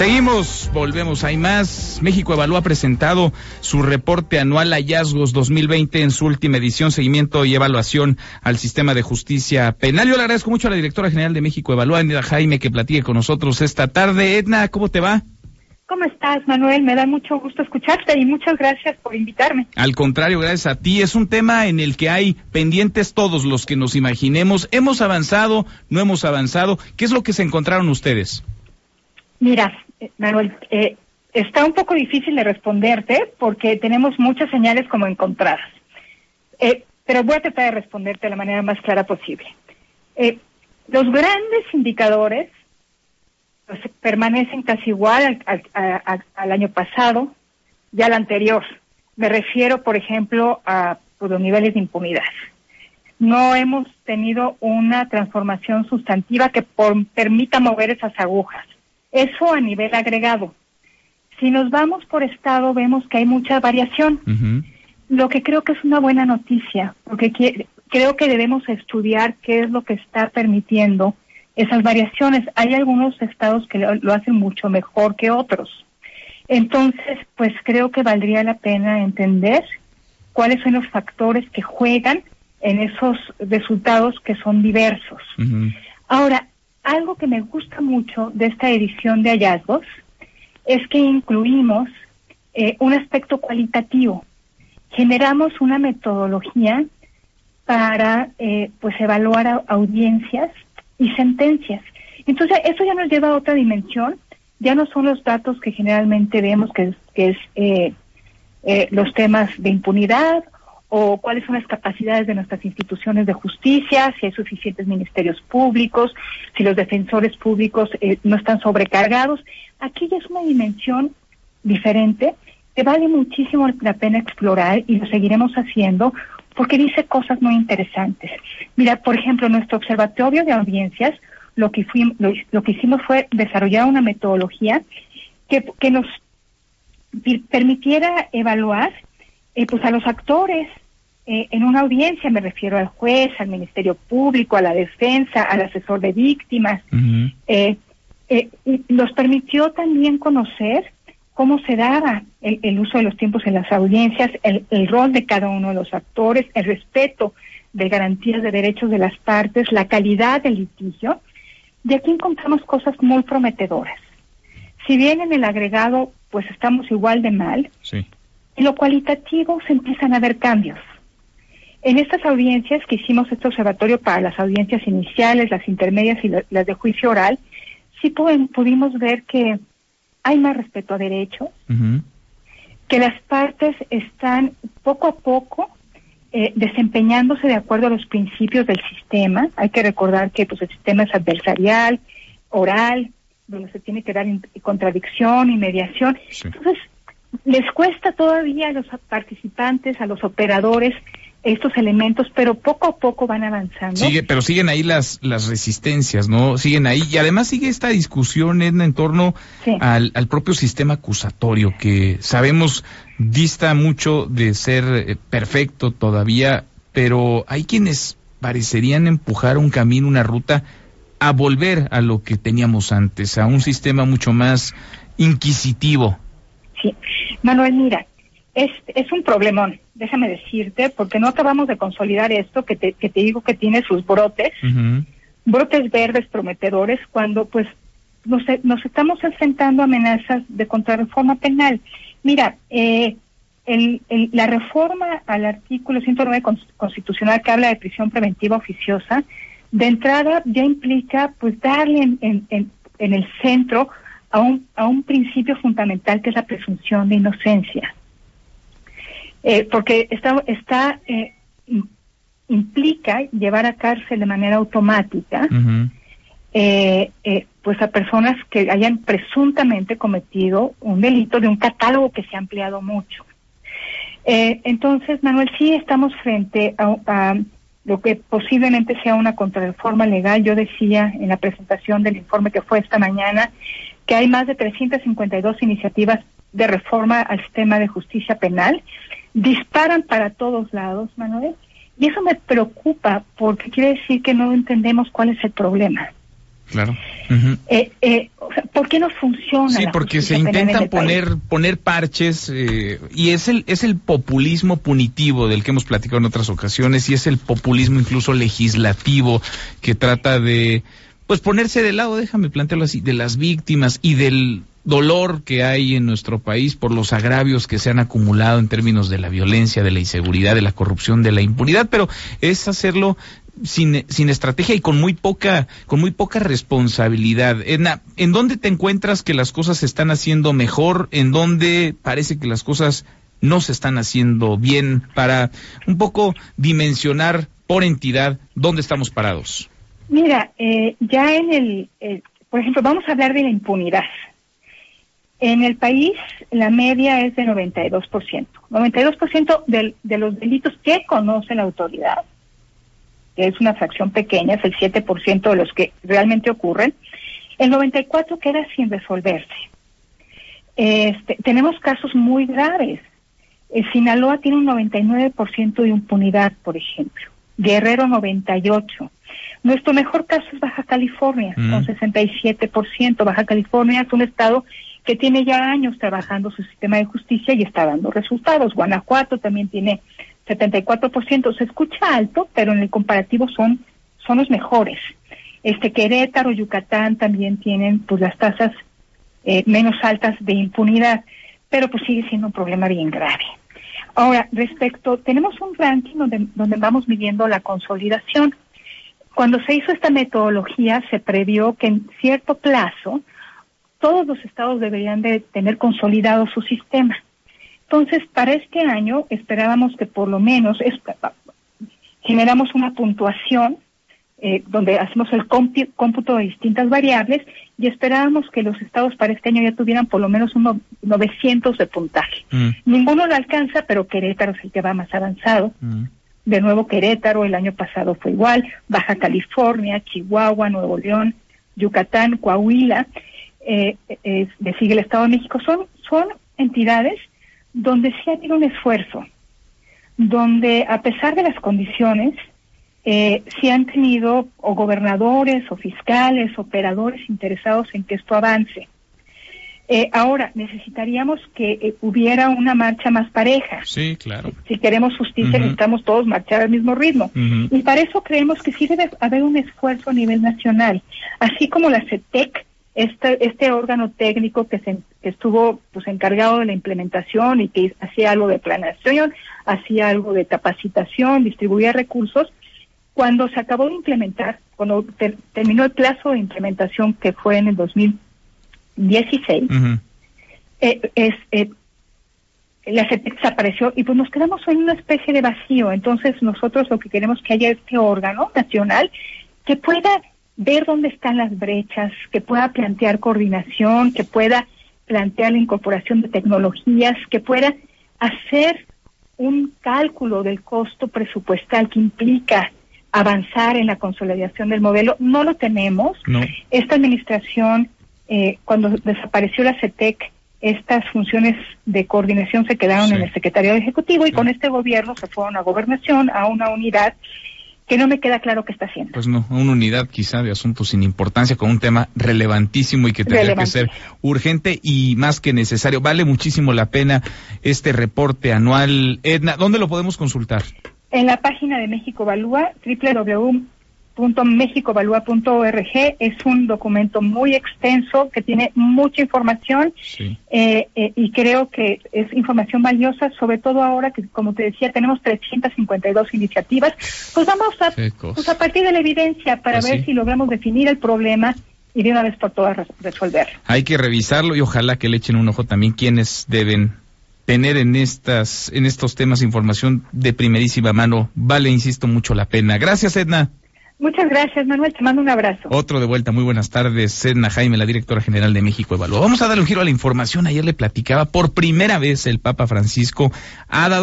Seguimos, volvemos, hay más. México Evalúa ha presentado su reporte anual Hallazgos 2020 en su última edición, seguimiento y evaluación al sistema de justicia penal. Yo le agradezco mucho a la directora general de México Evalúa, Edna Jaime, que platique con nosotros esta tarde. Edna, ¿cómo te va? ¿Cómo estás, Manuel? Me da mucho gusto escucharte y muchas gracias por invitarme. Al contrario, gracias a ti. Es un tema en el que hay pendientes todos los que nos imaginemos. ¿Hemos avanzado? ¿No hemos avanzado? ¿Qué es lo que se encontraron ustedes? Mira, Manuel, eh, está un poco difícil de responderte porque tenemos muchas señales como encontradas. Eh, pero voy a tratar de responderte de la manera más clara posible. los grandes indicadores pues, permanecen casi igual al, año pasado y al anterior. Me refiero, por ejemplo, a pues, los niveles de impunidad. No hemos tenido una transformación sustantiva que permita mover esas agujas. Eso a nivel agregado. Si nos vamos por estado, vemos que hay mucha variación, lo que creo que es una buena noticia, porque creo que debemos estudiar qué es lo que está permitiendo esas variaciones. Hay algunos estados que lo, hacen mucho mejor que otros. Entonces, pues creo que valdría la pena entender cuáles son los factores que juegan en esos resultados que son diversos. Ahora, algo que me gusta mucho de esta edición de hallazgos es que incluimos eh, un aspecto cualitativo. Generamos una metodología para eh, pues evaluar audiencias y sentencias. Entonces, eso ya nos lleva a otra dimensión. Ya no son los datos que generalmente vemos, que que es eh, los temas de impunidad o cuáles son las capacidades de nuestras instituciones de justicia, si hay suficientes ministerios públicos, si los defensores públicos eh, no están sobrecargados. Aquí ya es una dimensión diferente que vale muchísimo la pena explorar y lo seguiremos haciendo porque dice cosas muy interesantes. Mira, por ejemplo, nuestro observatorio de audiencias, lo que, fuimos, lo, que hicimos fue desarrollar una metodología que, que nos permitiera evaluar eh, pues a los actores eh, en una audiencia, me refiero al juez, al Ministerio Público, a la defensa, al asesor de víctimas, eh, eh, nos permitió también conocer cómo se daba el, uso de los tiempos en las audiencias, el, el, rol de cada uno de los actores, el respeto de garantías de derechos de las partes, la calidad del litigio. De aquí encontramos cosas muy prometedoras. Si bien en el agregado pues estamos igual de mal, sí. en lo cualitativo se empiezan a ver cambios. En estas audiencias que hicimos este observatorio para las audiencias iniciales, las intermedias y las de juicio oral, sí pudimos ver que hay más respeto a derechos, que las partes están poco a poco eh, desempeñándose de acuerdo a los principios del sistema. Hay que recordar que pues, el sistema es adversarial, oral, donde se tiene que dar contradicción y mediación. Entonces, les cuesta todavía a los participantes, a los operadores, estos elementos, pero poco a poco van avanzando. Sigue, pero siguen ahí las, las resistencias, ¿no? Siguen ahí. Y además sigue esta discusión en torno al, al, propio sistema acusatorio, que sabemos dista mucho de ser eh, perfecto todavía, pero hay quienes parecerían empujar un camino, una ruta a volver a lo que teníamos antes, a un sistema mucho más inquisitivo. Sí. Manuel, mira, es, es un problemón, déjame decirte, porque no acabamos de consolidar esto que te, que te digo que tiene sus brotes, brotes verdes prometedores, cuando pues nos, nos estamos enfrentando a amenazas de contrarreforma penal. Mira, eh, el, la reforma al artículo 109 constitucional que habla de prisión preventiva oficiosa, de entrada ya implica pues darle en, en, en, en el centro a un, a un principio fundamental que es la presunción de inocencia. Eh, porque está, está eh, implica llevar a cárcel de manera automática eh, pues a personas que hayan presuntamente cometido un delito de un catálogo que se ha ampliado mucho. entonces, Manuel, sí estamos frente a, a, lo que posiblemente sea una contrarreforma legal. Yo decía en la presentación del informe que fue esta mañana que hay más de 352 iniciativas de reforma al sistema de justicia penal disparan para todos lados, Manuel, y eso me preocupa porque quiere decir que no entendemos cuál es el problema. Claro. Eh, eh, ¿Por qué no funciona? Sí, porque se intentan poner poner parches eh, y es el es el populismo punitivo del que hemos platicado en otras ocasiones y es el populismo incluso legislativo que trata de pues ponerse del lado, déjame plantearlo así, de las víctimas y del dolor que hay en nuestro país por los agravios que se han acumulado en términos de la violencia, de la inseguridad, de la corrupción, de la impunidad, pero es hacerlo sin, sin estrategia y con muy poca, con muy poca responsabilidad. Edna, ¿en dónde te encuentras que las cosas se están haciendo mejor? ¿En dónde parece que las cosas no se están haciendo bien? Para un poco dimensionar por entidad dónde estamos parados. Mira, eh, ya en el, por ejemplo, vamos a hablar de la impunidad. En el país la media es de 92%. 92% de, de los delitos que conoce la autoridad que es una fracción pequeña, es el 7% de los que realmente ocurren, el 94% queda sin resolverse. Este, tenemos casos muy graves. El Sinaloa tiene un 99% de impunidad, por ejemplo. Guerrero 98. Nuestro mejor caso es Baja California, mm. con 67%. Baja California es un estado que tiene ya años trabajando su sistema de justicia y está dando resultados. Guanajuato también tiene 74%. Se escucha alto, pero en el comparativo son, son los mejores. Este Querétaro, Yucatán también tienen pues las tasas eh, menos altas de impunidad, pero pues sigue siendo un problema bien grave. Ahora, respecto, tenemos un ranking donde, donde vamos midiendo la consolidación. Cuando se hizo esta metodología, se previó que en cierto plazo todos los estados deberían de tener consolidado su sistema. Entonces, para este año esperábamos que por lo menos generamos una puntuación eh, donde hacemos el cómputo de distintas variables y esperábamos que los estados para este año ya tuvieran por lo menos unos 900 de puntaje. Mm. Ninguno lo alcanza, pero Querétaro es el que va más avanzado. Mm. De nuevo Querétaro, el año pasado fue igual, Baja California, Chihuahua, Nuevo León, Yucatán, Coahuila, eh, eh, sigue el Estado de México, son, son entidades donde sí ha habido un esfuerzo, donde a pesar de las condiciones, eh, sí han tenido o gobernadores o fiscales, operadores interesados en que esto avance. Eh, ahora, necesitaríamos que eh, hubiera una marcha más pareja. Sí, claro. Si queremos justicia, necesitamos todos marchar al mismo ritmo. Y para eso creemos que sí debe haber un esfuerzo a nivel nacional. Así como la CETEC este, este órgano técnico que, se, estuvo pues encargado de la implementación y que hacía algo de planeación, hacía algo de capacitación, distribuía recursos, cuando se acabó de implementar, cuando terminó el plazo de implementación que fue en el 2016, eh, es, eh, la desapareció y pues nos quedamos en una especie de vacío. Entonces nosotros lo que queremos que haya este órgano nacional que pueda ver dónde están las brechas, que pueda plantear coordinación, que pueda plantear la incorporación de tecnologías, que pueda hacer un cálculo del costo presupuestal que implica avanzar en la consolidación del modelo. No lo tenemos. Esta administración, eh, cuando desapareció la CETEC, estas funciones de coordinación se quedaron en el Secretariado Ejecutivo y con este gobierno se fueron a gobernación, a una unidad que no me queda claro qué está haciendo. Pues no, una unidad quizá de asuntos sin importancia con un tema relevantísimo y que tendría que ser urgente y más que necesario. Vale muchísimo la pena este reporte anual. Edna, ¿dónde lo podemos consultar? En la página de México Valúa, www .mexicovalúa.org es un documento muy extenso que tiene mucha información eh, eh, y creo que es información valiosa, sobre todo ahora que, como te decía, tenemos 352 iniciativas. Pues vamos a, pues a partir de la evidencia para pues ver si logramos definir el problema y de una vez por todas resolver. Hay que revisarlo y ojalá que le echen un ojo también quienes deben tener en estas en estos temas información de primerísima mano. Vale, insisto, mucho la pena. Gracias, Edna. Muchas gracias, Manuel. Te mando un abrazo. Otro de vuelta. Muy buenas tardes. Sedna Jaime, la directora general de México Evalúa. Vamos a dar un giro a la información. Ayer le platicaba, por primera vez el Papa Francisco ha dado